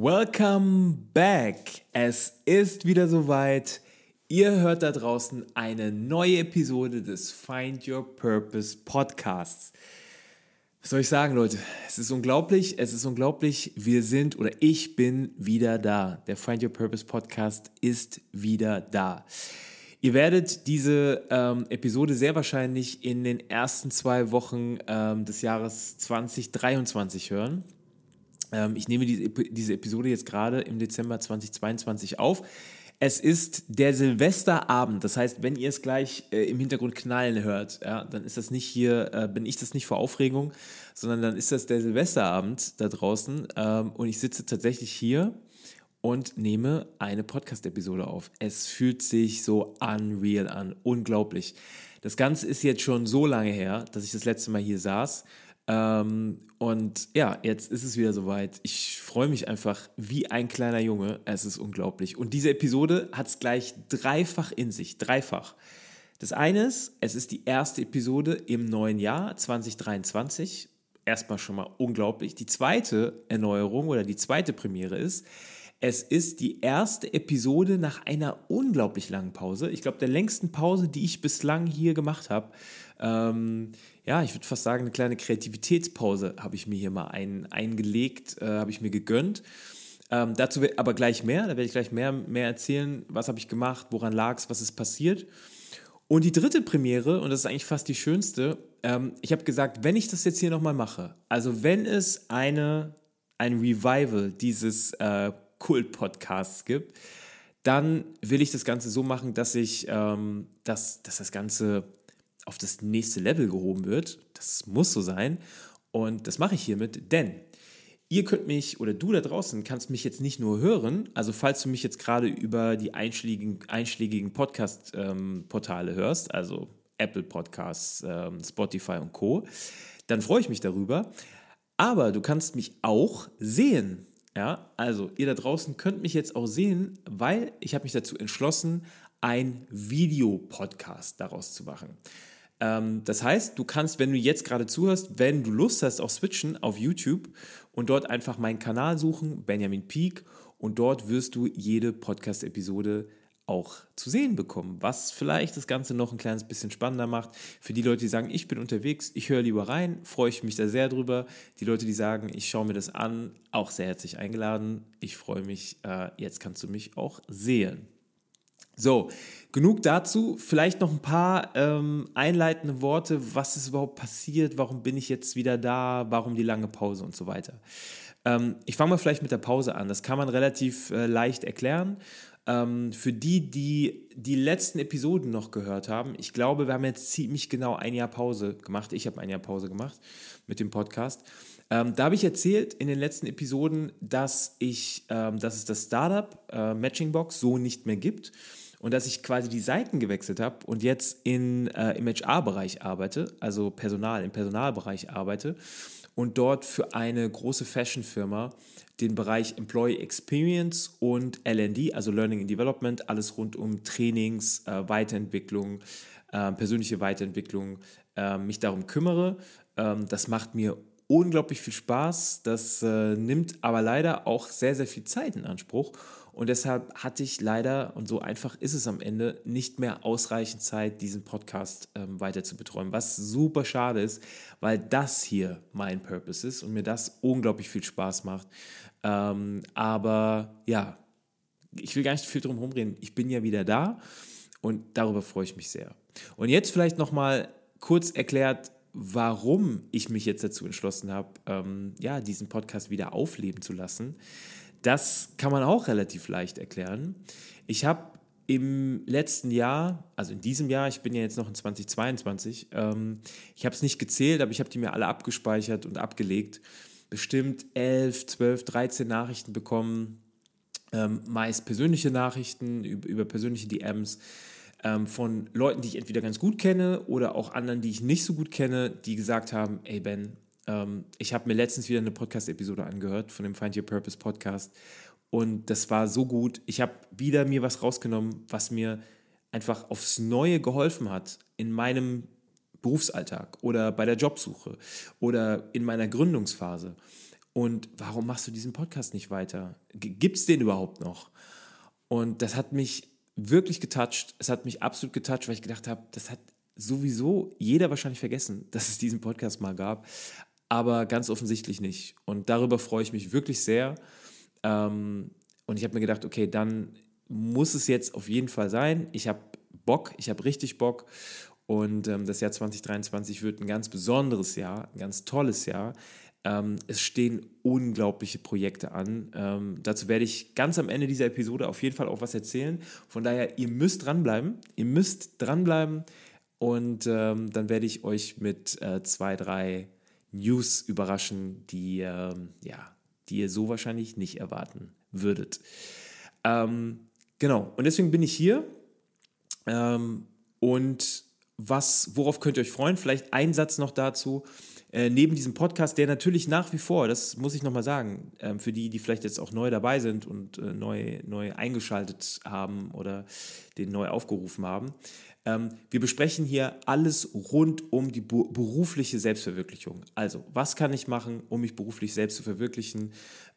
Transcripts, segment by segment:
Welcome back. Es ist wieder soweit. Ihr hört da draußen eine neue Episode des Find Your Purpose Podcasts. Was soll ich sagen, Leute? Es ist unglaublich, es ist unglaublich. Wir sind oder ich bin wieder da. Der Find Your Purpose Podcast ist wieder da. Ihr werdet diese ähm, Episode sehr wahrscheinlich in den ersten zwei Wochen ähm, des Jahres 2023 hören. Ähm, ich nehme diese, Episode jetzt gerade im Dezember 2022 auf. Es ist der Silvesterabend, das heißt, wenn ihr es gleich äh, im Hintergrund knallen hört, ja, dann ist das nicht hier, äh, bin ich das nicht vor Aufregung, sondern dann ist das der Silvesterabend da draußen ähm, und ich sitze tatsächlich hier und nehme eine Podcast-Episode auf. Es fühlt sich so unreal an, unglaublich. Das Ganze ist jetzt schon so lange her, dass ich das letzte Mal hier saß ähm, und ja, jetzt ist es wieder soweit. Ich freue mich einfach wie ein kleiner Junge. Es ist unglaublich. Und diese Episode hat es gleich dreifach in sich. Dreifach. Das eine ist, es ist die erste Episode im neuen Jahr 2023. Erstmal schon mal unglaublich. Die zweite Erneuerung oder die zweite Premiere ist, es ist die erste Episode nach einer unglaublich langen Pause. Ich glaube, der längsten Pause, die ich bislang hier gemacht habe. Ähm, ja, ich würde fast sagen, eine kleine Kreativitätspause habe ich mir hier mal ein, eingelegt, äh, habe ich mir gegönnt. Ähm, dazu aber gleich mehr, da werde ich gleich mehr, mehr erzählen, was habe ich gemacht, woran lag es, was ist passiert. Und die dritte Premiere, und das ist eigentlich fast die schönste, ähm, ich habe gesagt, wenn ich das jetzt hier nochmal mache, also wenn es eine, ein Revival dieses äh, Kult-Podcasts gibt, dann will ich das Ganze so machen, dass ich, ähm, dass, dass das Ganze auf das nächste Level gehoben wird. Das muss so sein. Und das mache ich hiermit, denn ihr könnt mich oder du da draußen kannst mich jetzt nicht nur hören, also falls du mich jetzt gerade über die einschlägigen, einschlägigen Podcast-Portale ähm, hörst, also Apple Podcasts, ähm, Spotify und Co., dann freue ich mich darüber. Aber du kannst mich auch sehen. Ja, also ihr da draußen könnt mich jetzt auch sehen, weil ich habe mich dazu entschlossen, ein Videopodcast daraus zu machen. Ähm, das heißt, du kannst, wenn du jetzt gerade zuhörst, wenn du Lust hast, auch switchen auf YouTube und dort einfach meinen Kanal suchen, Benjamin Peak, und dort wirst du jede Podcast-Episode auch zu sehen bekommen, was vielleicht das Ganze noch ein kleines bisschen spannender macht. Für die Leute, die sagen, ich bin unterwegs, ich höre lieber rein, freue ich mich da sehr drüber. Die Leute, die sagen, ich schaue mir das an, auch sehr herzlich eingeladen. Ich freue mich, äh, jetzt kannst du mich auch sehen. So, genug dazu. Vielleicht noch ein paar ähm, einleitende Worte. Was ist überhaupt passiert? Warum bin ich jetzt wieder da? Warum die lange Pause und so weiter? Ähm, ich fange mal vielleicht mit der Pause an. Das kann man relativ äh, leicht erklären. Ähm, für die, die die letzten Episoden noch gehört haben, ich glaube, wir haben jetzt ziemlich genau ein Jahr Pause gemacht. Ich habe ein Jahr Pause gemacht mit dem Podcast. Ähm, da habe ich erzählt in den letzten Episoden, dass ich, ähm, dass es das Startup äh, Matchingbox so nicht mehr gibt und dass ich quasi die Seiten gewechselt habe und jetzt in, äh, im HR-Bereich arbeite, also Personal, im Personalbereich arbeite und dort für eine große Fashion-Firma den Bereich Employee Experience und LD, also Learning and Development, alles rund um Trainings, äh, Weiterentwicklung, äh, persönliche Weiterentwicklung, äh, mich darum kümmere. Ähm, das macht mir unglaublich viel Spaß. Das äh, nimmt aber leider auch sehr, sehr viel Zeit in Anspruch. Und deshalb hatte ich leider, und so einfach ist es am Ende, nicht mehr ausreichend Zeit, diesen Podcast ähm, weiter zu betreuen. Was super schade ist, weil das hier mein Purpose ist und mir das unglaublich viel Spaß macht. Ähm, aber ja, ich will gar nicht viel drum herum Ich bin ja wieder da und darüber freue ich mich sehr. Und jetzt vielleicht nochmal kurz erklärt, warum ich mich jetzt dazu entschlossen habe, ähm, ja, diesen Podcast wieder aufleben zu lassen. Das kann man auch relativ leicht erklären. Ich habe im letzten Jahr, also in diesem Jahr, ich bin ja jetzt noch in 2022, ähm, ich habe es nicht gezählt, aber ich habe die mir alle abgespeichert und abgelegt. Bestimmt 11, 12, 13 Nachrichten bekommen, ähm, meist persönliche Nachrichten über, über persönliche DMs ähm, von Leuten, die ich entweder ganz gut kenne oder auch anderen, die ich nicht so gut kenne, die gesagt haben, ey Ben, ähm, ich habe mir letztens wieder eine Podcast-Episode angehört von dem Find Your Purpose Podcast und das war so gut. Ich habe wieder mir was rausgenommen, was mir einfach aufs Neue geholfen hat in meinem Berufsalltag oder bei der Jobsuche oder in meiner Gründungsphase. Und warum machst du diesen Podcast nicht weiter? Gibt es den überhaupt noch? Und das hat mich wirklich getoucht. Es hat mich absolut getoucht, weil ich gedacht habe, das hat sowieso jeder wahrscheinlich vergessen, dass es diesen Podcast mal gab. Aber ganz offensichtlich nicht. Und darüber freue ich mich wirklich sehr. Ähm, und ich habe mir gedacht, okay, dann muss es jetzt auf jeden Fall sein. Ich habe Bock, ich habe richtig Bock. Und ähm, das Jahr 2023 wird ein ganz besonderes Jahr, ein ganz tolles Jahr. Ähm, es stehen unglaubliche Projekte an. Ähm, dazu werde ich ganz am Ende dieser Episode auf jeden Fall auch was erzählen. Von daher, ihr müsst dranbleiben. Ihr müsst dranbleiben. Und ähm, dann werde ich euch mit äh, zwei, drei News überraschen, die, ähm, ja, die ihr so wahrscheinlich nicht erwarten würdet. Ähm, genau, und deswegen bin ich hier. Ähm, und was, worauf könnt ihr euch freuen? Vielleicht ein Satz noch dazu. Äh, neben diesem Podcast, der natürlich nach wie vor, das muss ich nochmal sagen, äh, für die, die vielleicht jetzt auch neu dabei sind und äh, neu, neu eingeschaltet haben oder den neu aufgerufen haben, ähm, wir besprechen hier alles rund um die berufliche Selbstverwirklichung. Also, was kann ich machen, um mich beruflich selbst zu verwirklichen?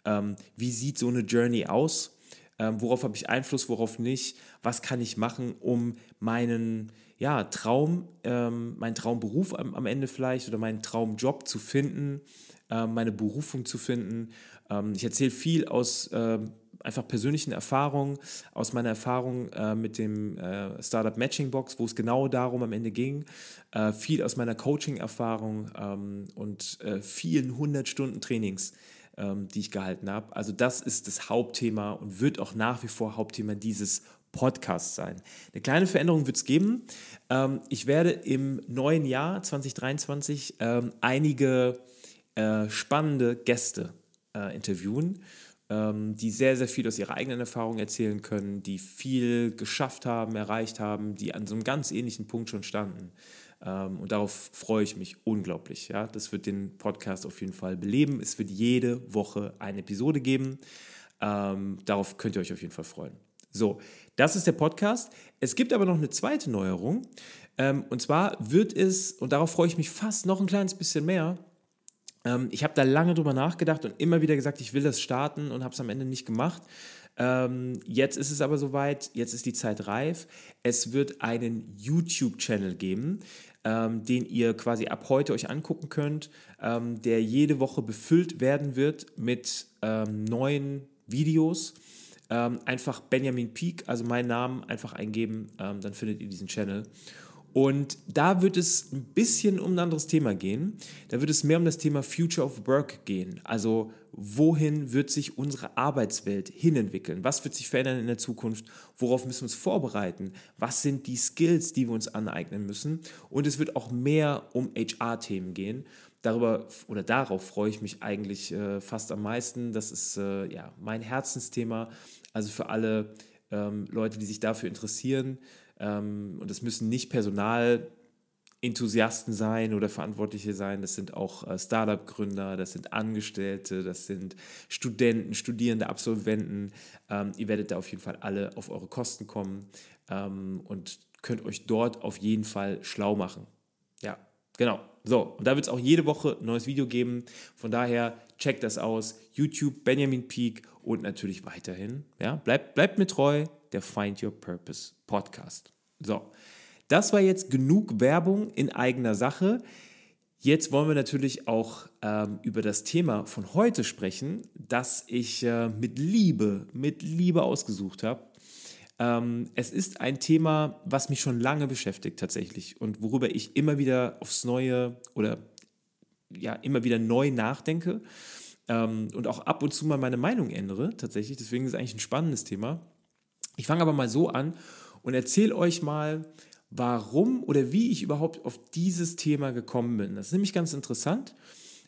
Ähm, wie sieht so eine Journey aus? Ähm, worauf habe ich Einfluss, worauf nicht? Was kann ich machen, um meinen ja, Traum, ähm, meinen Traumberuf am, Ende vielleicht oder meinen Traumjob zu finden, meine Berufung zu finden? Ähm, ich erzähle viel aus ähm, einfach persönlichen Erfahrungen, aus meiner Erfahrung äh, mit dem äh, Startup Matching Box, wo es genau darum am Ende ging, äh, viel aus meiner Coaching-Erfahrung ähm, und äh, vielen hundert Stunden Trainings, ähm, die ich gehalten habe. Also das ist das Hauptthema und wird auch nach wie vor Hauptthema dieses Podcasts sein. Eine kleine Veränderung wird es geben. Ähm, ich werde im neuen Jahr 2023 ähm, einige äh, spannende Gäste äh, interviewen die sehr, sehr viel aus ihrer eigenen Erfahrung erzählen können, die viel geschafft haben, erreicht haben, die an so einem ganz ähnlichen Punkt schon standen. Ähm, und darauf freue ich mich unglaublich. Ja? Das wird den Podcast auf jeden Fall beleben. Es wird jede Woche eine Episode geben. Ähm, darauf könnt ihr euch auf jeden Fall freuen. So, das ist der Podcast. Es gibt aber noch eine zweite Neuerung. Ähm, und zwar wird es, und darauf freue ich mich fast noch ein kleines bisschen mehr, ähm, ich habe da lange drüber nachgedacht und immer wieder gesagt, ich will das starten und habe es am Ende nicht gemacht. Ähm, jetzt ist es aber soweit, jetzt ist die Zeit reif. Es wird einen YouTube-Channel geben, ähm, den ihr quasi ab heute euch angucken könnt, ähm, der jede Woche befüllt werden wird mit ähm, neuen Videos. Ähm, einfach Benjamin Peak, also meinen Namen, einfach eingeben, dann findet ihr diesen Channel. Und da wird es ein bisschen um ein anderes Thema gehen. Da wird es mehr um das Thema Future of Work gehen. Also wohin wird sich unsere Arbeitswelt hinentwickeln? Was wird sich verändern in der Zukunft? Worauf müssen wir uns vorbereiten? Was sind die Skills, die wir uns aneignen müssen? Und es wird auch mehr um HR-Themen gehen. Darüber oder darauf freue ich mich eigentlich äh, fast am meisten. Das ist äh, ja mein Herzensthema. Also für alle ähm, Leute, die sich dafür interessieren. Ähm, und es müssen nicht Personalenthusiasten sein oder Verantwortliche sein. Das sind auch äh, Startup-Gründer, das sind Angestellte, das sind Studenten, Studierende, Absolventen. Ähm, ihr werdet da auf jeden Fall alle auf eure Kosten kommen ähm, und könnt euch dort auf jeden Fall schlau machen. Ja, genau. So, und da wird es auch jede Woche ein neues Video geben. Von daher checkt das aus. YouTube, Benjamin Peak und natürlich weiterhin. Ja, bleibt, bleibt mir treu, der Find Your Purpose Podcast. So, das war jetzt genug Werbung in eigener Sache. Jetzt wollen wir natürlich auch ähm, über das Thema von heute sprechen, das ich äh, mit Liebe, mit Liebe ausgesucht habe. Ähm, es ist ein Thema, was mich schon lange beschäftigt tatsächlich und worüber ich immer wieder aufs Neue oder ja immer wieder neu nachdenke ähm, und auch ab und zu mal meine Meinung ändere tatsächlich. Deswegen ist es eigentlich ein spannendes Thema. Ich fange aber mal so an und erzähle euch mal, warum oder wie ich überhaupt auf dieses Thema gekommen bin. Das ist nämlich ganz interessant.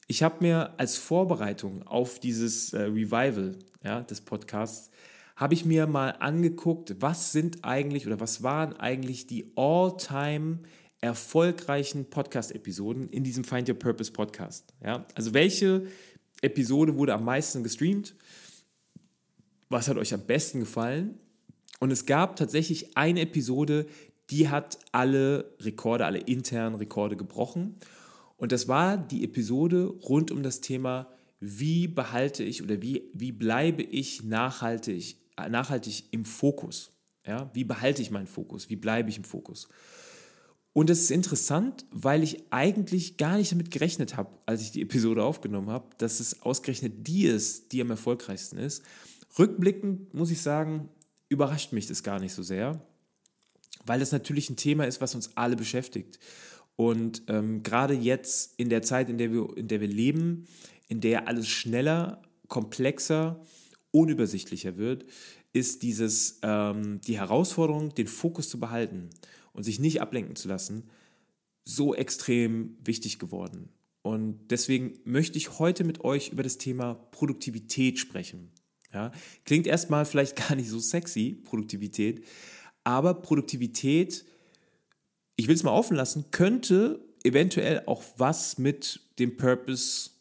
Ich habe mir als Vorbereitung auf dieses äh, Revival ja, des Podcasts, habe ich mir mal angeguckt, was sind eigentlich oder was waren eigentlich die all-time erfolgreichen Podcast-Episoden in diesem Find Your Purpose Podcast. Ja? Also welche Episode wurde am meisten gestreamt? Was hat euch am besten gefallen? Und es gab tatsächlich eine Episode, die hat alle Rekorde, alle internen Rekorde gebrochen. Und das war die Episode rund um das Thema, wie behalte ich oder wie, wie bleibe ich nachhaltig, nachhaltig im Fokus? Ja? Wie behalte ich meinen Fokus? Wie bleibe ich im Fokus? Und es ist interessant, weil ich eigentlich gar nicht damit gerechnet habe, als ich die Episode aufgenommen habe, dass es ausgerechnet die ist, die am erfolgreichsten ist. Rückblickend muss ich sagen, überrascht mich das gar nicht so sehr, weil das natürlich ein Thema ist, was uns alle beschäftigt. Und ähm, gerade jetzt in der Zeit, in der, wir, in der wir leben, in der alles schneller, komplexer, unübersichtlicher wird, ist dieses, ähm, die Herausforderung, den Fokus zu behalten und sich nicht ablenken zu lassen, so extrem wichtig geworden. Und deswegen möchte ich heute mit euch über das Thema Produktivität sprechen. Ja, klingt erstmal vielleicht gar nicht so sexy, Produktivität, aber Produktivität, ich will es mal offen lassen, könnte eventuell auch was mit dem Purpose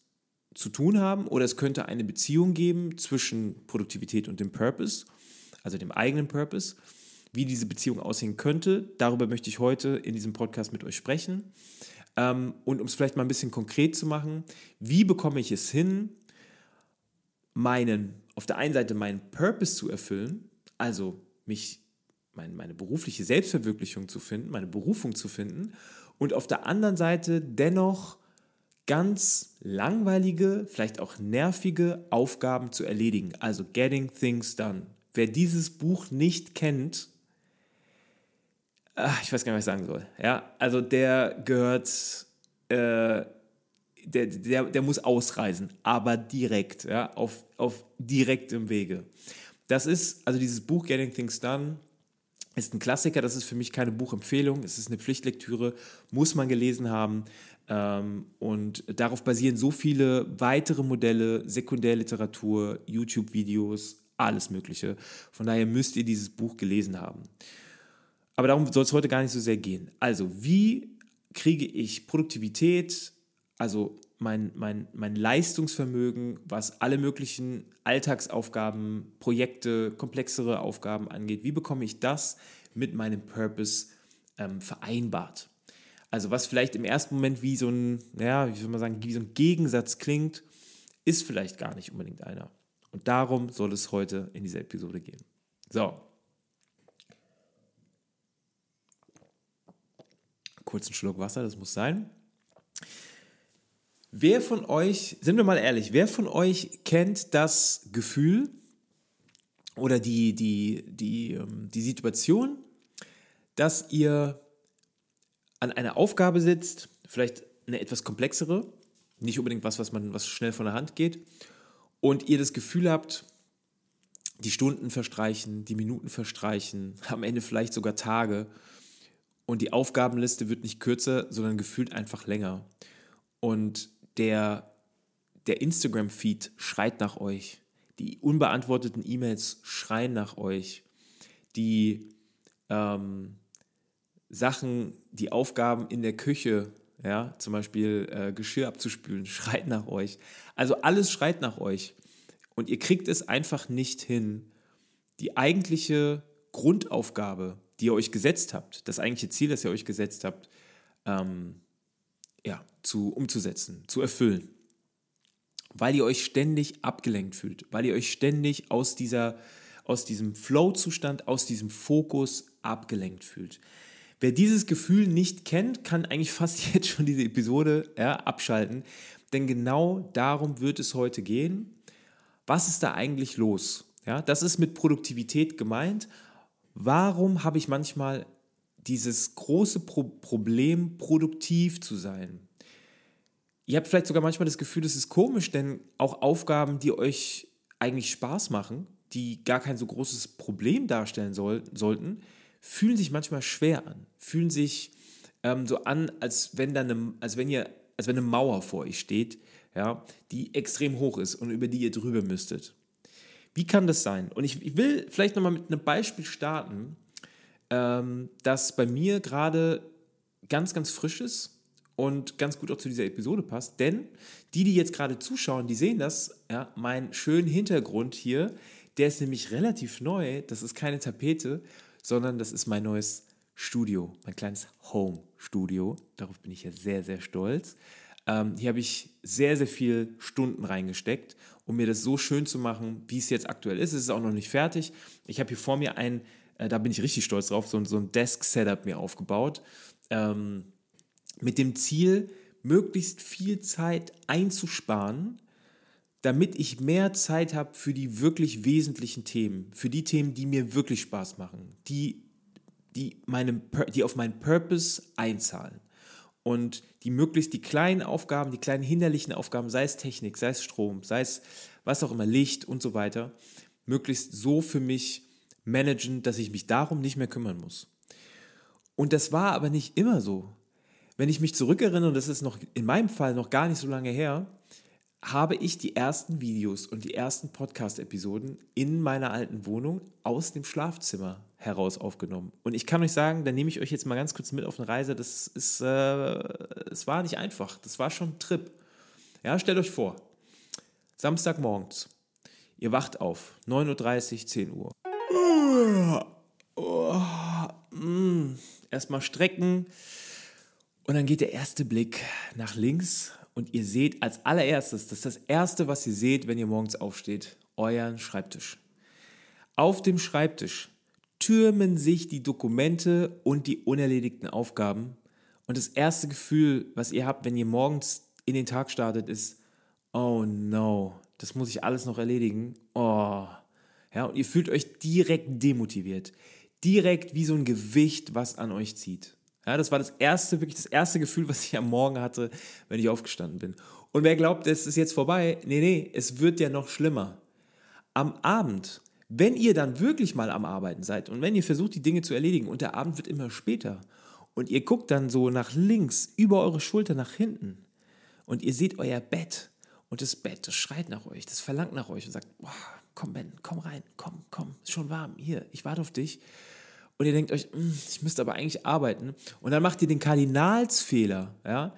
zu tun haben oder es könnte eine Beziehung geben zwischen Produktivität und dem Purpose, also dem eigenen Purpose. Wie diese Beziehung aussehen könnte, darüber möchte ich heute in diesem Podcast mit euch sprechen. Ähm, und um es vielleicht mal ein bisschen konkret zu machen, wie bekomme ich es hin, meinen, auf der einen Seite meinen Purpose zu erfüllen, also mich, mein, meine berufliche Selbstverwirklichung zu finden, meine Berufung zu finden, und auf der anderen Seite dennoch ganz langweilige, vielleicht auch nervige Aufgaben zu erledigen. Also Getting Things Done. Wer dieses Buch nicht kennt, ach, ich weiß gar nicht, was ich sagen soll. Ja, also der gehört, äh, der, der, der muss ausreisen, aber direkt, ja, auf, auf direktem Wege. Das ist, also dieses Buch Getting Things Done ist ein Klassiker, das ist für mich keine Buchempfehlung, es ist eine Pflichtlektüre, muss man gelesen haben. Ähm, und darauf basieren so viele weitere Modelle, Sekundärliteratur, YouTube-Videos, alles Mögliche. Von daher müsst ihr dieses Buch gelesen haben. Aber darum soll es heute gar nicht so sehr gehen. Also, wie kriege ich Produktivität, also mein, mein, mein Leistungsvermögen, was alle möglichen Alltagsaufgaben, Projekte, komplexere Aufgaben angeht, wie bekomme ich das mit meinem Purpose ähm, vereinbart? Also was vielleicht im ersten Moment wie so ein, naja, wie soll man sagen, wie so ein Gegensatz klingt, ist vielleicht gar nicht unbedingt einer. Und darum soll es heute in dieser Episode gehen. So, kurzen Schluck Wasser, das muss sein. Wer von euch, sind wir mal ehrlich, wer von euch kennt das Gefühl oder die, die, die, ähm, die Situation, dass ihr an einer Aufgabe sitzt, vielleicht eine etwas komplexere, nicht unbedingt was, was man was schnell von der Hand geht, und ihr das Gefühl habt, die Stunden verstreichen, die Minuten verstreichen, am Ende vielleicht sogar Tage und die Aufgabenliste wird nicht kürzer, sondern gefühlt einfach länger. Und der, der Instagram-Feed schreit nach euch. Die unbeantworteten E-Mails schreien nach euch. Die ähm, Sachen, die Aufgaben in der Küche, ja, zum Beispiel äh, Geschirr abzuspülen, schreit nach euch. Also alles schreit nach euch. Und ihr kriegt es einfach nicht hin, die eigentliche Grundaufgabe, die ihr euch gesetzt habt, das eigentliche Ziel, das ihr euch gesetzt habt, ähm, ja, zu, umzusetzen, zu erfüllen. Weil ihr euch ständig abgelenkt fühlt, weil ihr euch ständig aus, dieser, aus diesem Flow-Zustand, aus diesem Fokus abgelenkt fühlt. Wer dieses Gefühl nicht kennt, kann eigentlich fast jetzt schon diese Episode ja, abschalten, denn genau darum wird es heute gehen. Was ist da eigentlich los? Ja, das ist mit Produktivität gemeint Warum habe ich manchmal dieses große Pro Problem, produktiv zu sein? Ihr habt vielleicht sogar manchmal das Gefühl, es ist komisch, denn auch Aufgaben, die euch eigentlich Spaß machen, die gar kein so großes Problem darstellen soll sollten, fühlen sich manchmal schwer an, fühlen sich ähm, so an, als wenn, dann eine, als, wenn ihr, als wenn eine Mauer vor euch steht, ja, die extrem hoch ist und über die ihr drüber müsstet. Wie kann das sein? Und ich, ich will vielleicht nochmal mit einem Beispiel starten, ähm, das bei mir gerade ganz, ganz frisch ist und ganz gut auch zu dieser Episode passt. Denn die, die jetzt gerade zuschauen, die sehen das, ja, mein schönen Hintergrund hier, der ist nämlich relativ neu. Das ist keine Tapete, sondern das ist mein neues Studio, mein kleines Home-Studio. Darauf bin ich ja sehr, sehr stolz. Ähm, hier habe ich sehr, sehr viel Stunden reingesteckt, um mir das so schön zu machen, wie es jetzt aktuell ist. Es ist auch noch nicht fertig. Ich habe hier vor mir ein, äh, da bin ich richtig stolz drauf, so, so ein Desk-Setup mir aufgebaut. Ähm, mit dem Ziel, möglichst viel Zeit einzusparen, damit ich mehr Zeit habe für die wirklich wesentlichen Themen, für die Themen, die mir wirklich Spaß machen, die, die, meinem, die auf meinen Purpose einzahlen. Und die möglichst die kleinen Aufgaben, die kleinen hinderlichen Aufgaben, sei es Technik, sei es Strom, sei es was auch immer, Licht und so weiter, möglichst so für mich managen, dass ich mich darum nicht mehr kümmern muss. Und das war aber nicht immer so. Wenn ich mich zurückerinnere, und das ist noch in meinem Fall noch gar nicht so lange her, habe ich die ersten Videos und die ersten Podcast-Episoden in meiner alten Wohnung aus dem Schlafzimmer heraus aufgenommen. Und ich kann euch sagen, da nehme ich euch jetzt mal ganz kurz mit auf eine Reise. Das ist, äh, es war nicht einfach. Das war schon ein Trip. Ja, stellt euch vor, Samstagmorgens, ihr wacht auf, 9.30 Uhr, 10 Uhr. Oh, mm. Erstmal strecken und dann geht der erste Blick nach links und ihr seht als allererstes, das ist das Erste, was ihr seht, wenn ihr morgens aufsteht, euren Schreibtisch. Auf dem Schreibtisch türmen sich die Dokumente und die unerledigten Aufgaben. Und das erste Gefühl, was ihr habt, wenn ihr morgens in den Tag startet, ist, oh no, das muss ich alles noch erledigen. Oh. Ja, und ihr fühlt euch direkt demotiviert. Direkt wie so ein Gewicht, was an euch zieht. Ja, das war das erste, wirklich das erste Gefühl, was ich am Morgen hatte, wenn ich aufgestanden bin. Und wer glaubt, es ist jetzt vorbei? Nee, nee, es wird ja noch schlimmer. Am Abend, wenn ihr dann wirklich mal am Arbeiten seid und wenn ihr versucht, die Dinge zu erledigen und der Abend wird immer später und ihr guckt dann so nach links, über eure Schulter nach hinten und ihr seht euer Bett und das Bett, das schreit nach euch, das verlangt nach euch und sagt, boah, komm Ben, komm rein, komm, komm, ist schon warm, hier, ich warte auf dich und ihr denkt euch, hm, ich müsste aber eigentlich arbeiten. Und dann macht ihr den Kardinalsfehler, ja,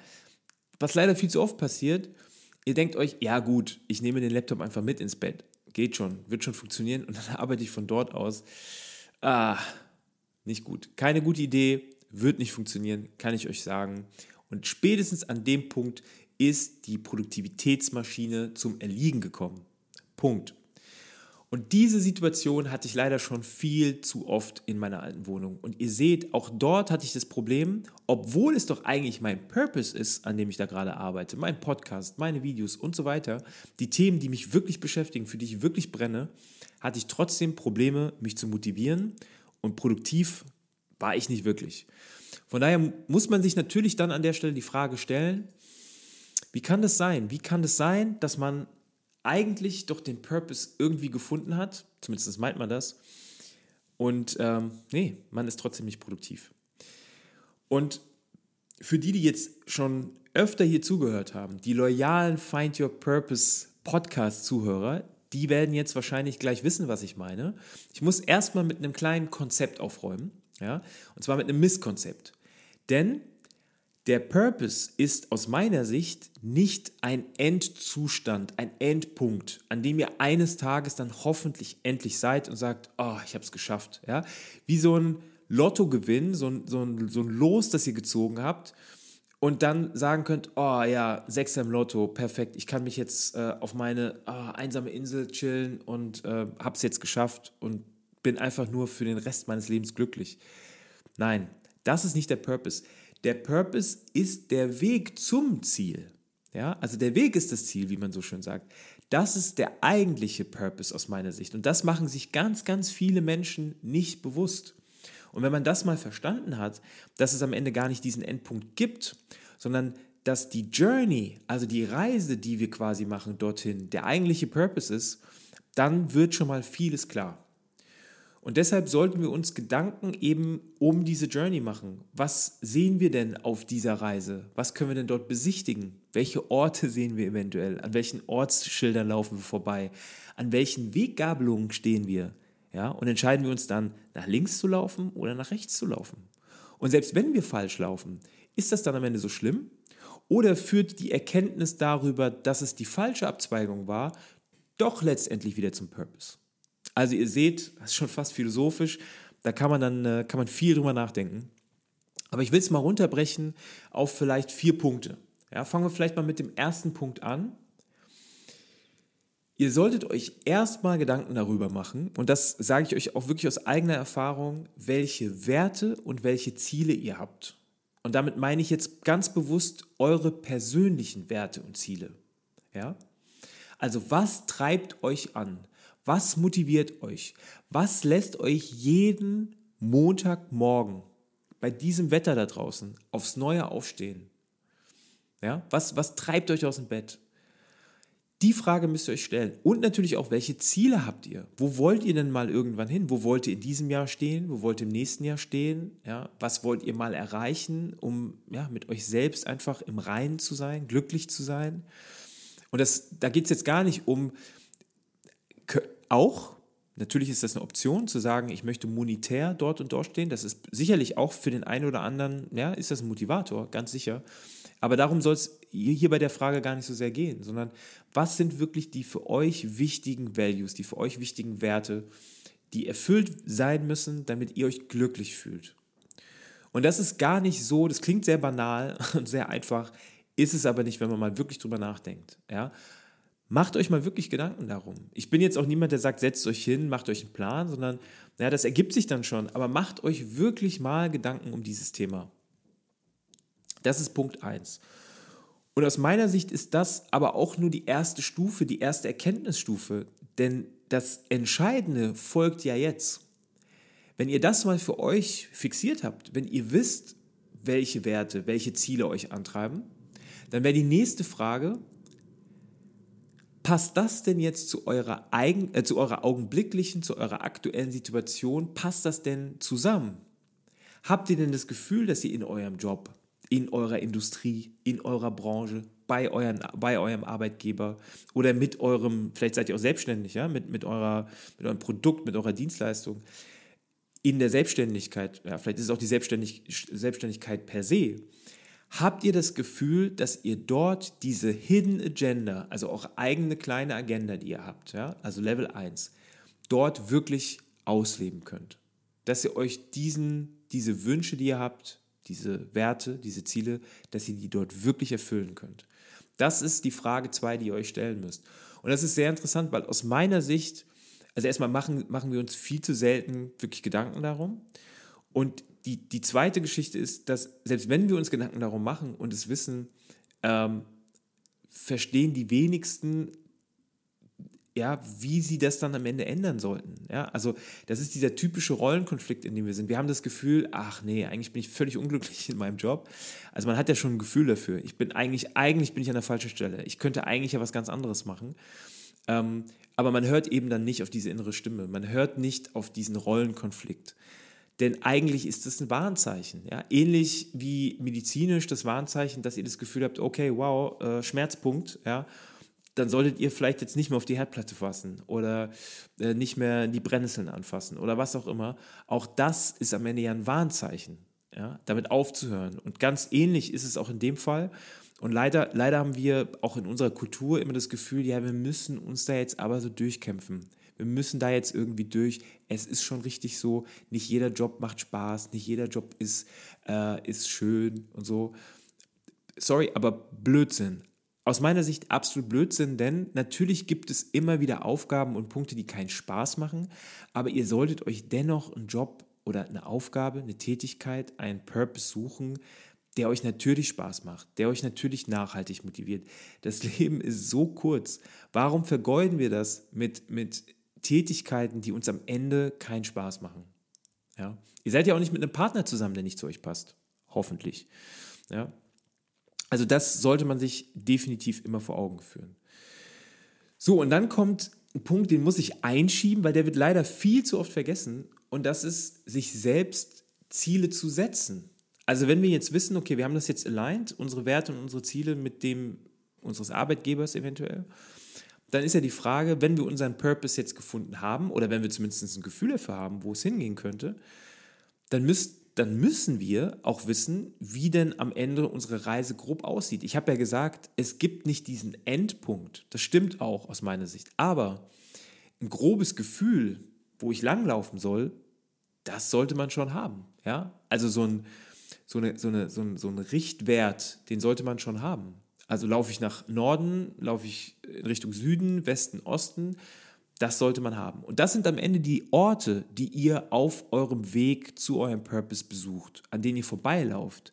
was leider viel zu oft passiert. Ihr denkt euch, ja gut, ich nehme den Laptop einfach mit ins Bett. Geht schon, wird schon funktionieren und dann arbeite ich von dort aus. Ah, nicht gut. Keine gute Idee, wird nicht funktionieren, kann ich euch sagen. Und spätestens an dem Punkt ist die Produktivitätsmaschine zum Erliegen gekommen. Punkt. Und diese Situation hatte ich leider schon viel zu oft in meiner alten Wohnung. Und ihr seht, auch dort hatte ich das Problem, obwohl es doch eigentlich mein Purpose ist, an dem ich da gerade arbeite, mein Podcast, meine Videos und so weiter, die Themen, die mich wirklich beschäftigen, für die ich wirklich brenne, hatte ich trotzdem Probleme, mich zu motivieren und produktiv war ich nicht wirklich. Von daher muss man sich natürlich dann an der Stelle die Frage stellen, wie kann das sein? Wie kann das sein, dass man eigentlich doch den Purpose irgendwie gefunden hat, zumindest meint man das, und ähm, nee, man ist trotzdem nicht produktiv. Und für die, die jetzt schon öfter hier zugehört haben, die loyalen Find Your Purpose Podcast-Zuhörer, die werden jetzt wahrscheinlich gleich wissen, was ich meine. Ich muss erstmal mit einem kleinen Konzept aufräumen, ja, und zwar mit einem Misskonzept. Denn der Purpose ist aus meiner Sicht nicht ein Endzustand, ein Endpunkt, an dem ihr eines Tages dann hoffentlich endlich seid und sagt, oh, ich habe es geschafft. Ja? Wie so ein Lottogewinn, so ein, so, ein, so ein Los, das ihr gezogen habt und dann sagen könnt, oh ja, Sechser im Lotto, perfekt, ich kann mich jetzt äh, auf meine oh, einsame Insel chillen und äh, habe es jetzt geschafft und bin einfach nur für den Rest meines Lebens glücklich. Nein, das ist nicht der Purpose. Der Purpose ist der Weg zum Ziel. Ja, also der Weg ist das Ziel, wie man so schön sagt. Das ist der eigentliche Purpose aus meiner Sicht. Und das machen sich ganz, ganz viele Menschen nicht bewusst. Und wenn man das mal verstanden hat, dass es am Ende gar nicht diesen Endpunkt gibt, sondern dass die Journey, also die Reise, die wir quasi machen dorthin, der eigentliche Purpose ist, dann wird schon mal vieles klar. Und deshalb sollten wir uns Gedanken eben um diese Journey machen. Was sehen wir denn auf dieser Reise? Was können wir denn dort besichtigen? Welche Orte sehen wir eventuell? An welchen Ortsschildern laufen wir vorbei? An welchen Weggabelungen stehen wir? Ja, und entscheiden wir uns dann, nach links zu laufen oder nach rechts zu laufen. Und selbst wenn wir falsch laufen, ist das dann am Ende so schlimm? Oder führt die Erkenntnis darüber, dass es die falsche Abzweigung war, doch letztendlich wieder zum Purpose? Also ihr seht, das ist schon fast philosophisch, da kann man dann äh, kann man viel drüber nachdenken. Aber ich will es mal runterbrechen auf vielleicht vier Punkte. Ja, fangen wir vielleicht mal mit dem ersten Punkt an. Ihr solltet euch erstmal Gedanken darüber machen, und das sage ich euch auch wirklich aus eigener Erfahrung, welche Werte und welche Ziele ihr habt. Und damit meine ich jetzt ganz bewusst eure persönlichen Werte und Ziele. Ja? Also was treibt euch an? Was motiviert euch? Was lässt euch jeden Montagmorgen bei diesem Wetter da draußen aufs Neue aufstehen? Ja? Was, was treibt euch aus dem Bett? Die Frage müsst ihr euch stellen. Und natürlich auch, welche Ziele habt ihr? Wo wollt ihr denn mal irgendwann hin? Wo wollt ihr in diesem Jahr stehen? Wo wollt ihr im nächsten Jahr stehen? Ja, was wollt ihr mal erreichen, um ja, mit euch selbst einfach im Reinen zu sein, glücklich zu sein? Und das, da geht es jetzt gar nicht um, auch, natürlich ist das eine Option, zu sagen, ich möchte monetär dort und dort stehen. Das ist sicherlich auch für den einen oder anderen, ja, ist das ein Motivator, ganz sicher. Aber darum soll es hier bei der Frage gar nicht so sehr gehen, sondern was sind wirklich die für euch wichtigen Values, die für euch wichtigen Werte, die erfüllt sein müssen, damit ihr euch glücklich fühlt. Und das ist gar nicht so, das klingt sehr banal und sehr einfach, ist es aber nicht, wenn man mal wirklich drüber nachdenkt. Ja? Macht euch mal wirklich Gedanken darum. Ich bin jetzt auch niemand, der sagt, setzt euch hin, macht euch einen Plan, sondern ja, das ergibt sich dann schon. Aber macht euch wirklich mal Gedanken um dieses Thema. Das ist Punkt 1. Und aus meiner Sicht ist das aber auch nur die erste Stufe, die erste Erkenntnisstufe. Denn das Entscheidende folgt ja jetzt. Wenn ihr das mal für euch fixiert habt, wenn ihr wisst, welche Werte, welche Ziele euch antreiben, dann wäre die nächste Frage, passt das denn jetzt zu eurer, eigen, äh, zu eurer augenblicklichen, zu eurer aktuellen Situation, passt das denn zusammen? Habt ihr denn das Gefühl, dass ihr in eurem Job in eurer Industrie, in eurer Branche, bei, euren, bei eurem Arbeitgeber oder mit eurem, vielleicht seid ihr auch selbstständig, ja, mit, mit, eurer, mit eurem Produkt, mit eurer Dienstleistung, in der Selbstständigkeit, ja, vielleicht ist es auch die Selbstständig, Selbstständigkeit per se, habt ihr das Gefühl, dass ihr dort diese Hidden Agenda, also auch eigene kleine Agenda, die ihr habt, ja, also Level 1, dort wirklich ausleben könnt? Dass ihr euch diesen, diese Wünsche, die ihr habt, diese Werte, diese Ziele, dass ihr die dort wirklich erfüllen könnt. Das ist die Frage 2, die ihr euch stellen müsst. Und das ist sehr interessant, weil aus meiner Sicht, also erstmal machen, machen wir uns viel zu selten wirklich Gedanken darum. Und die, die zweite Geschichte ist, dass selbst wenn wir uns Gedanken darum machen und es wissen, ähm, verstehen die wenigsten ja, wie sie das dann am Ende ändern sollten. Ja, also das ist dieser typische Rollenkonflikt, in dem wir sind. Wir haben das Gefühl, ach nee, eigentlich bin ich völlig unglücklich in meinem Job. Also man hat ja schon ein Gefühl dafür. Ich bin eigentlich, eigentlich bin ich an der falschen Stelle. Ich könnte eigentlich ja was ganz anderes machen. Ähm, aber man hört eben dann nicht auf diese innere Stimme. Man hört nicht auf diesen Rollenkonflikt. Denn eigentlich ist das ein Warnzeichen. Ja? Ähnlich wie medizinisch das Warnzeichen, dass ihr das Gefühl habt, okay, wow, äh, Schmerzpunkt, ja, dann solltet ihr vielleicht jetzt nicht mehr auf die Herdplatte fassen oder äh, nicht mehr die Brennnesseln anfassen oder was auch immer. Auch das ist am Ende ja ein Warnzeichen, ja, damit aufzuhören. Und ganz ähnlich ist es auch in dem Fall. Und leider, leider haben wir auch in unserer Kultur immer das Gefühl, ja, wir müssen uns da jetzt aber so durchkämpfen. Wir müssen da jetzt irgendwie durch. Es ist schon richtig so, nicht jeder Job macht Spaß, nicht jeder Job ist, äh, ist schön und so. Sorry, aber Blödsinn aus meiner Sicht absolut Blödsinn, denn natürlich gibt es immer wieder Aufgaben und Punkte, die keinen Spaß machen, aber ihr solltet euch dennoch einen Job oder eine Aufgabe, eine Tätigkeit, einen Purpose suchen, der euch natürlich Spaß macht, der euch natürlich nachhaltig motiviert. Das Leben ist so kurz. Warum vergeuden wir das mit, mit Tätigkeiten, die uns am Ende keinen Spaß machen? Ja? Ihr seid ja auch nicht mit einem Partner zusammen, der nicht zu euch passt. Hoffentlich. Ja? Also das sollte man sich definitiv immer vor Augen führen. So, und dann kommt ein Punkt, den muss ich einschieben, weil der wird leider viel zu oft vergessen. Und das ist, sich selbst Ziele zu setzen. Also wenn wir jetzt wissen, okay, wir haben das jetzt aligned, unsere Werte und unsere Ziele mit dem unseres Arbeitgebers eventuell, dann ist ja die Frage, wenn wir unseren Purpose jetzt gefunden haben oder wenn wir zumindest ein Gefühl dafür haben, wo es hingehen könnte, dann müsst, dann müssen wir auch wissen, wie denn am Ende unsere Reise grob aussieht. Ich habe ja gesagt, es gibt nicht diesen Endpunkt. Das stimmt auch aus meiner Sicht. Aber ein grobes Gefühl, wo ich langlaufen soll, das sollte man schon haben. Ja? Also so ein, so, eine, so, eine, so, ein, so ein Richtwert, den sollte man schon haben. Also laufe ich nach Norden, laufe ich in Richtung Süden, Westen, Osten. Das sollte man haben. Und das sind am Ende die Orte, die ihr auf eurem Weg zu eurem Purpose besucht, an denen ihr vorbeilauft,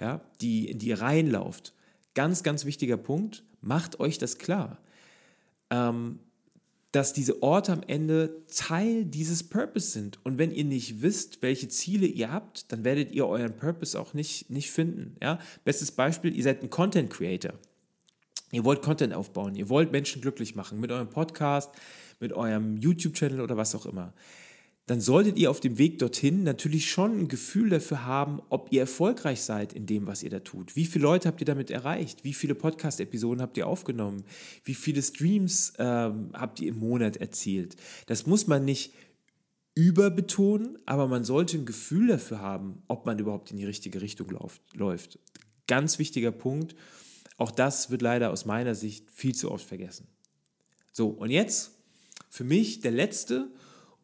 ja, die, in die ihr reinlauft. Ganz, ganz wichtiger Punkt, macht euch das klar, ähm, dass diese Orte am Ende Teil dieses Purpose sind. Und wenn ihr nicht wisst, welche Ziele ihr habt, dann werdet ihr euren Purpose auch nicht, nicht finden. Ja? Bestes Beispiel, ihr seid ein Content Creator. Ihr wollt Content aufbauen, ihr wollt Menschen glücklich machen mit eurem Podcast, mit eurem YouTube-Channel oder was auch immer. Dann solltet ihr auf dem Weg dorthin natürlich schon ein Gefühl dafür haben, ob ihr erfolgreich seid in dem, was ihr da tut. Wie viele Leute habt ihr damit erreicht? Wie viele Podcast-Episoden habt ihr aufgenommen? Wie viele Streams ähm, habt ihr im Monat erzielt? Das muss man nicht überbetonen, aber man sollte ein Gefühl dafür haben, ob man überhaupt in die richtige Richtung läuft. Ganz wichtiger Punkt. Auch das wird leider aus meiner Sicht viel zu oft vergessen. So, und jetzt für mich der letzte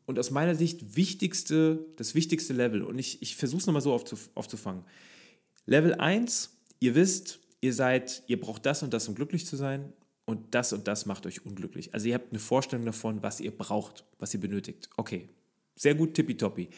und aus meiner Sicht wichtigste, das wichtigste Level. Und ich, ich versuche es nochmal so aufzuf aufzufangen. Level 1, ihr wisst, ihr seid, ihr braucht das und das, um glücklich zu sein. Und das und das macht euch unglücklich. Also ihr habt eine Vorstellung davon, was ihr braucht, was ihr benötigt. Okay, sehr gut, tippitoppi.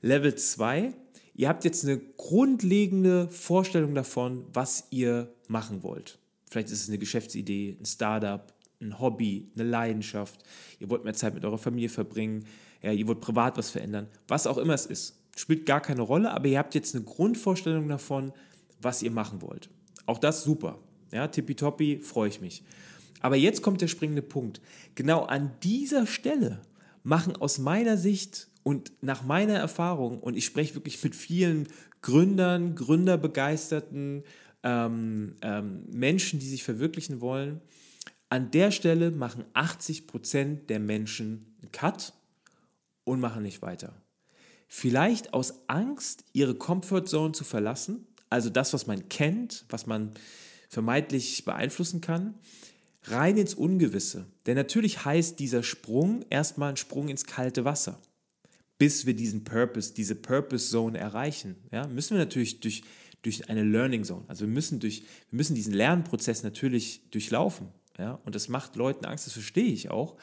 Level 2, ihr habt jetzt eine grundlegende Vorstellung davon, was ihr machen wollt. Vielleicht ist es eine Geschäftsidee, ein Startup, ein Hobby, eine Leidenschaft. Ihr wollt mehr Zeit mit eurer Familie verbringen. Ja, ihr wollt privat was verändern. Was auch immer es ist. Spielt gar keine Rolle, aber ihr habt jetzt eine Grundvorstellung davon, was ihr machen wollt. Auch das super. Ja, tippitoppi, freue ich mich. Aber jetzt kommt der springende Punkt. Genau an dieser Stelle machen aus meiner Sicht und nach meiner Erfahrung, und ich spreche wirklich mit vielen Gründern, Gründerbegeisterten, ähm, ähm, Menschen, die sich verwirklichen wollen, an der Stelle machen 80% der Menschen einen Cut und machen nicht weiter. Vielleicht aus Angst, ihre Comfortzone zu verlassen, also das, was man kennt, was man vermeintlich beeinflussen kann, rein ins Ungewisse. Denn natürlich heißt dieser Sprung erstmal ein Sprung ins kalte Wasser. Bis wir diesen Purpose, diese Purpose Zone erreichen, ja, müssen wir natürlich durch, durch eine Learning Zone, also wir müssen, durch, wir müssen diesen Lernprozess natürlich durchlaufen. Ja? Und das macht Leuten Angst, das verstehe ich auch.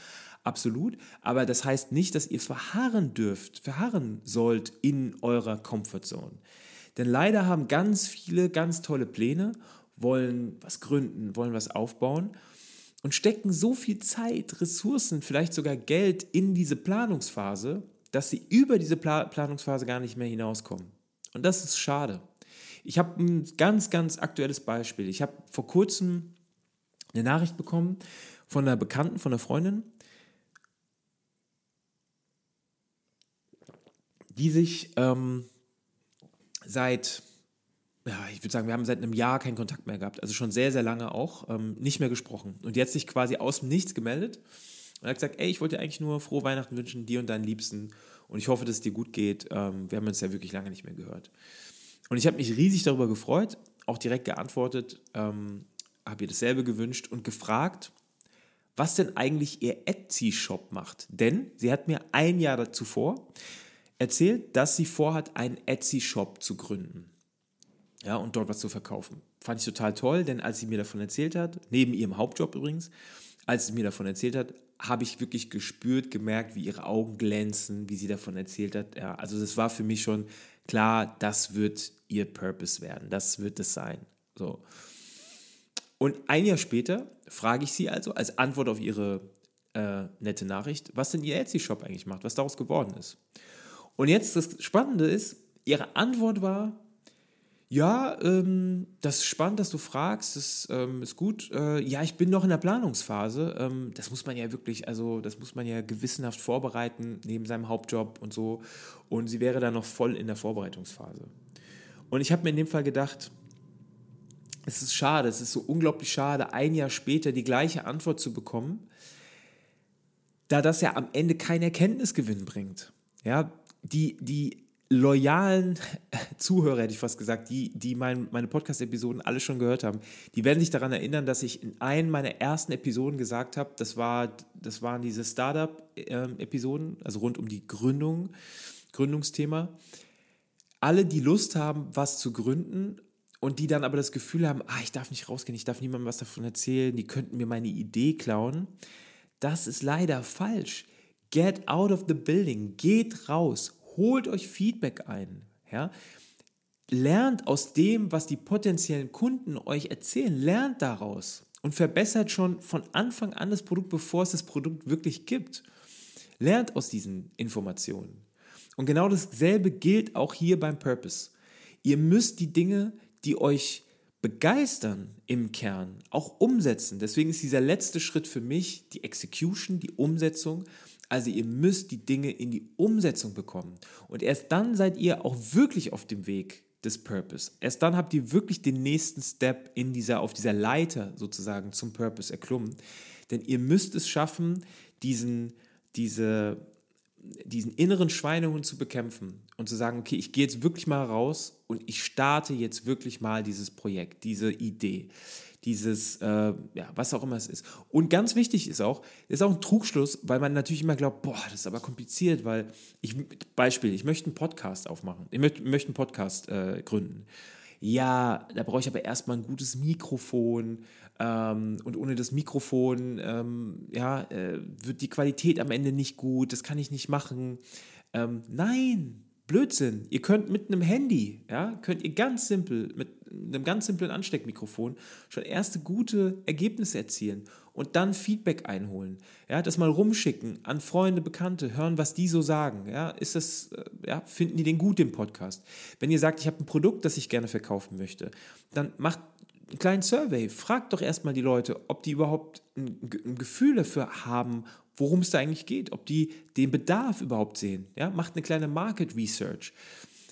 Absolut. Aber das heißt nicht, dass ihr verharren dürft, verharren sollt in eurer Comfortzone. Denn leider haben ganz viele ganz tolle Pläne, wollen was gründen, wollen was aufbauen und stecken so viel Zeit, Ressourcen, vielleicht sogar Geld in diese Planungsphase, dass sie über diese Pla Planungsphase gar nicht mehr hinauskommen. Und das ist schade. Ich habe ein ganz, ganz aktuelles Beispiel. Ich habe vor kurzem eine Nachricht bekommen von einer Bekannten, von einer Freundin, die sich ähm, seit, ja, ich würde sagen, wir haben seit einem Jahr keinen Kontakt mehr gehabt, also schon sehr, sehr lange auch, ähm, nicht mehr gesprochen. Und jetzt sich quasi aus dem Nichts gemeldet und hat gesagt, ey, ich wollte dir eigentlich nur frohe Weihnachten wünschen, dir und deinen Liebsten. Und ich hoffe, dass es dir gut geht. Ähm, wir haben uns ja wirklich lange nicht mehr gehört. Und ich habe mich riesig darüber gefreut, auch direkt geantwortet. Ähm, habe ihr dasselbe gewünscht und gefragt, was denn eigentlich ihr Etsy-Shop macht. Denn sie hat mir ein Jahr zuvor erzählt, dass sie vorhat, einen Etsy-Shop zu gründen. Ja, und dort was zu verkaufen. Fand ich total toll, denn als sie mir davon erzählt hat, neben ihrem Hauptjob übrigens, als sie mir davon erzählt hat, habe ich wirklich gespürt, gemerkt, wie ihre Augen glänzen, wie sie davon erzählt hat. Ja, also das war für mich schon klar, das wird ihr Purpose werden, das wird es sein. So. Und ein Jahr später frage ich sie also als Antwort auf ihre äh, nette Nachricht, was denn ihr Etsy-Shop eigentlich macht, was daraus geworden ist. Und jetzt das Spannende ist, ihre Antwort war, ja, ähm, das ist spannend, dass du fragst, das ähm, ist gut. Äh, ja, ich bin noch in der Planungsphase. Ähm, das muss man ja wirklich, also das muss man ja gewissenhaft vorbereiten, neben seinem Hauptjob und so. Und sie wäre da noch voll in der Vorbereitungsphase. Und ich habe mir in dem Fall gedacht, es ist schade, es ist so unglaublich schade, ein Jahr später die gleiche Antwort zu bekommen, da das ja am Ende keinen Erkenntnisgewinn bringt. Ja, die, die loyalen Zuhörer, hätte ich fast gesagt, die, die mein, meine Podcast-Episoden alle schon gehört haben, die werden sich daran erinnern, dass ich in einem meiner ersten Episoden gesagt habe, das, war, das waren diese Startup-Episoden, also rund um die Gründung, Gründungsthema. Alle, die Lust haben, was zu gründen und die dann aber das Gefühl haben, ah, ich darf nicht rausgehen, ich darf niemandem was davon erzählen, die könnten mir meine Idee klauen. Das ist leider falsch. Get out of the building, geht raus, holt euch Feedback ein. Ja? Lernt aus dem, was die potenziellen Kunden euch erzählen, lernt daraus und verbessert schon von Anfang an das Produkt, bevor es das Produkt wirklich gibt. Lernt aus diesen Informationen. Und genau dasselbe gilt auch hier beim Purpose. Ihr müsst die Dinge, die euch begeistern im Kern, auch umsetzen. Deswegen ist dieser letzte Schritt für mich die Execution, die Umsetzung. Also ihr müsst die Dinge in die Umsetzung bekommen. Und erst dann seid ihr auch wirklich auf dem Weg des Purpose. Erst dann habt ihr wirklich den nächsten Step in dieser, auf dieser Leiter sozusagen zum Purpose erklommen. Denn ihr müsst es schaffen, diesen, diese, diesen inneren Schweinehund zu bekämpfen und zu sagen, okay, ich gehe jetzt wirklich mal raus und ich starte jetzt wirklich mal dieses Projekt, diese Idee dieses, äh, ja, was auch immer es ist. Und ganz wichtig ist auch, ist auch ein Trugschluss, weil man natürlich immer glaubt, boah, das ist aber kompliziert, weil ich, Beispiel, ich möchte einen Podcast aufmachen, ich möchte, möchte einen Podcast äh, gründen. Ja, da brauche ich aber erstmal ein gutes Mikrofon ähm, und ohne das Mikrofon ähm, ja, äh, wird die Qualität am Ende nicht gut, das kann ich nicht machen. Ähm, nein, Blödsinn. Ihr könnt mit einem Handy, ja, könnt ihr ganz simpel, mit einem ganz simplen Ansteckmikrofon schon erste gute Ergebnisse erzielen und dann Feedback einholen. Ja, das mal rumschicken an Freunde, Bekannte, hören, was die so sagen. Ja, ist das, äh, ja, finden die den gut, den Podcast? Wenn ihr sagt, ich habe ein Produkt, das ich gerne verkaufen möchte, dann macht einen kleinen Survey. Fragt doch erstmal die Leute, ob die überhaupt ein, ein Gefühl dafür haben, worum es da eigentlich geht, ob die den Bedarf überhaupt sehen. Ja? Macht eine kleine Market Research.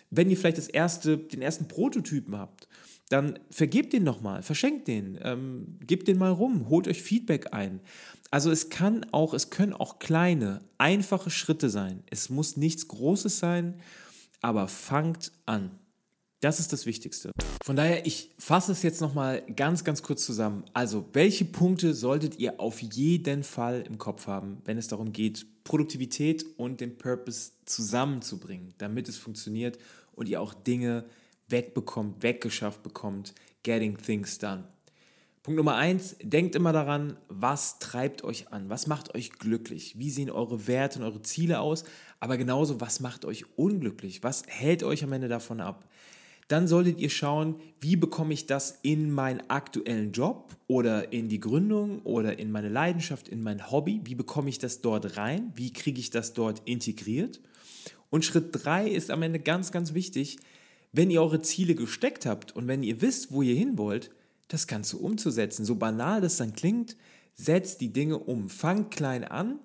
Wenn ihr vielleicht das erste, den ersten Prototypen habt, dann vergebt den nochmal, verschenkt den, ähm, gebt den mal rum, holt euch Feedback ein. Also es kann auch, es können auch kleine, einfache Schritte sein. Es muss nichts Großes sein, aber fangt an. Das ist das Wichtigste. Von daher, ich fasse es jetzt nochmal ganz, ganz kurz zusammen. Also, welche Punkte solltet ihr auf jeden Fall im Kopf haben, wenn es darum geht, Produktivität und den Purpose zusammenzubringen, damit es funktioniert und ihr auch Dinge wegbekommt, weggeschafft bekommt, getting things done. Punkt Nummer eins, denkt immer daran, was treibt euch an, was macht euch glücklich, wie sehen eure Werte und eure Ziele aus, aber genauso, was macht euch unglücklich, was hält euch am Ende davon ab? Dann solltet ihr schauen, wie bekomme ich das in meinen aktuellen Job oder in die Gründung oder in meine Leidenschaft, in mein Hobby, wie bekomme ich das dort rein, wie kriege ich das dort integriert. Und Schritt 3 ist am Ende ganz, ganz wichtig, wenn ihr eure Ziele gesteckt habt und wenn ihr wisst, wo ihr hin wollt, das Ganze umzusetzen. So banal das dann klingt, setzt die Dinge um. Fangt klein an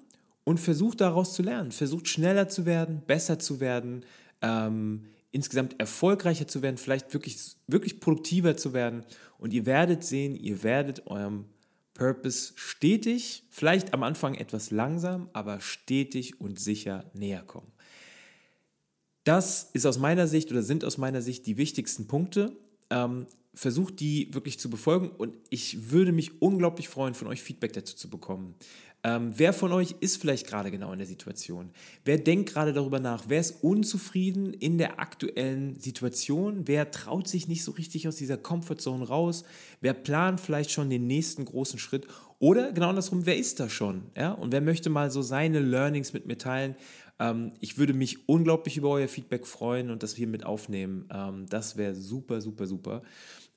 und versucht daraus zu lernen. Versucht schneller zu werden, besser zu werden, ähm, insgesamt erfolgreicher zu werden, vielleicht wirklich, wirklich produktiver zu werden. Und ihr werdet sehen, ihr werdet eurem Purpose stetig, vielleicht am Anfang etwas langsam, aber stetig und sicher näher kommen. Das ist aus meiner Sicht oder sind aus meiner Sicht die wichtigsten Punkte. Ähm, versucht die wirklich zu befolgen und ich würde mich unglaublich freuen, von euch Feedback dazu zu bekommen. Ähm, wer von euch ist vielleicht gerade genau in der Situation? Wer denkt gerade darüber nach? Wer ist unzufrieden in der aktuellen Situation? Wer traut sich nicht so richtig aus dieser Comfortzone raus? Wer plant vielleicht schon den nächsten großen Schritt? Oder genau andersrum, wer ist da schon? Ja? Und wer möchte mal so seine Learnings mit mir teilen? Ähm, ich würde mich unglaublich über euer Feedback freuen und das hier mit aufnehmen. Ähm, das wäre super, super, super.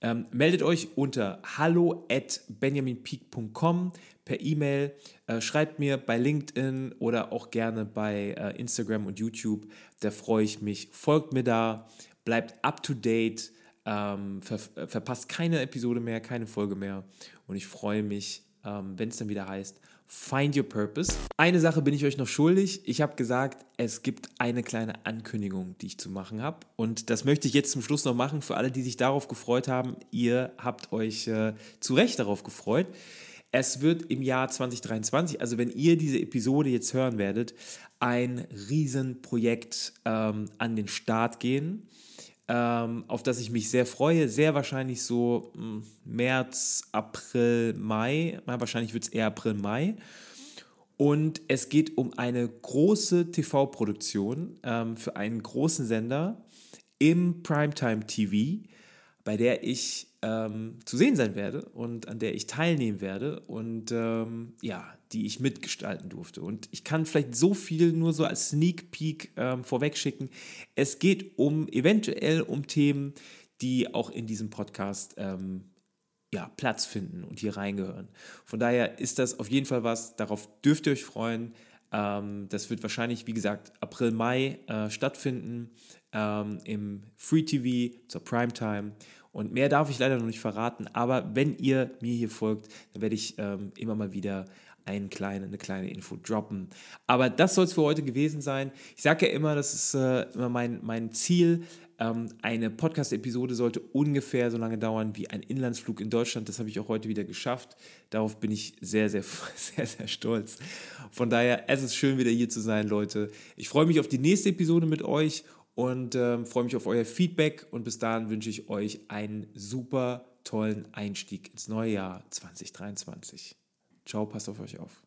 Ähm, meldet euch unter hallo at benjaminpeak.com per E-Mail, äh, schreibt mir bei LinkedIn oder auch gerne bei äh, Instagram und YouTube. Da freue ich mich. Folgt mir da, bleibt up to date, ähm, ver äh, verpasst keine Episode mehr, keine Folge mehr. Und ich freue mich, ähm, wenn es dann wieder heißt, Find Your Purpose. Eine Sache bin ich euch noch schuldig. Ich habe gesagt, es gibt eine kleine Ankündigung, die ich zu machen habe. Und das möchte ich jetzt zum Schluss noch machen für alle, die sich darauf gefreut haben. Ihr habt euch äh, zu Recht darauf gefreut. Es wird im Jahr 2023, also wenn ihr diese Episode jetzt hören werdet, ein Riesenprojekt ähm, an den Start gehen auf das ich mich sehr freue. Sehr wahrscheinlich so hm, März, April, Mai. Wahrscheinlich wird es eher April, Mai. Und es geht um eine große TV-Produktion ähm, für einen großen Sender im Primetime TV, bei der ich ähm, zu sehen sein werde und an der ich teilnehmen werde und ähm, ja, die ich mitgestalten durfte. Und ich kann vielleicht so viel nur so als Sneak Peek ähm, vorwegschicken. Es geht um eventuell um Themen, die auch in diesem Podcast ähm, ja, Platz finden und hier reingehören. Von daher ist das auf jeden Fall was, darauf dürft ihr euch freuen. Ähm, das wird wahrscheinlich, wie gesagt, April, Mai äh, stattfinden ähm, im Free TV zur Primetime. Und mehr darf ich leider noch nicht verraten, aber wenn ihr mir hier folgt, dann werde ich ähm, immer mal wieder einen kleinen, eine kleine Info droppen. Aber das soll es für heute gewesen sein. Ich sage ja immer, das ist äh, immer mein, mein Ziel. Ähm, eine Podcast-Episode sollte ungefähr so lange dauern wie ein Inlandsflug in Deutschland. Das habe ich auch heute wieder geschafft. Darauf bin ich sehr, sehr, sehr, sehr stolz. Von daher, es ist schön, wieder hier zu sein, Leute. Ich freue mich auf die nächste Episode mit euch und ähm, freue mich auf euer Feedback. Und bis dahin wünsche ich euch einen super tollen Einstieg ins neue Jahr 2023. Ciao, passt auf euch auf.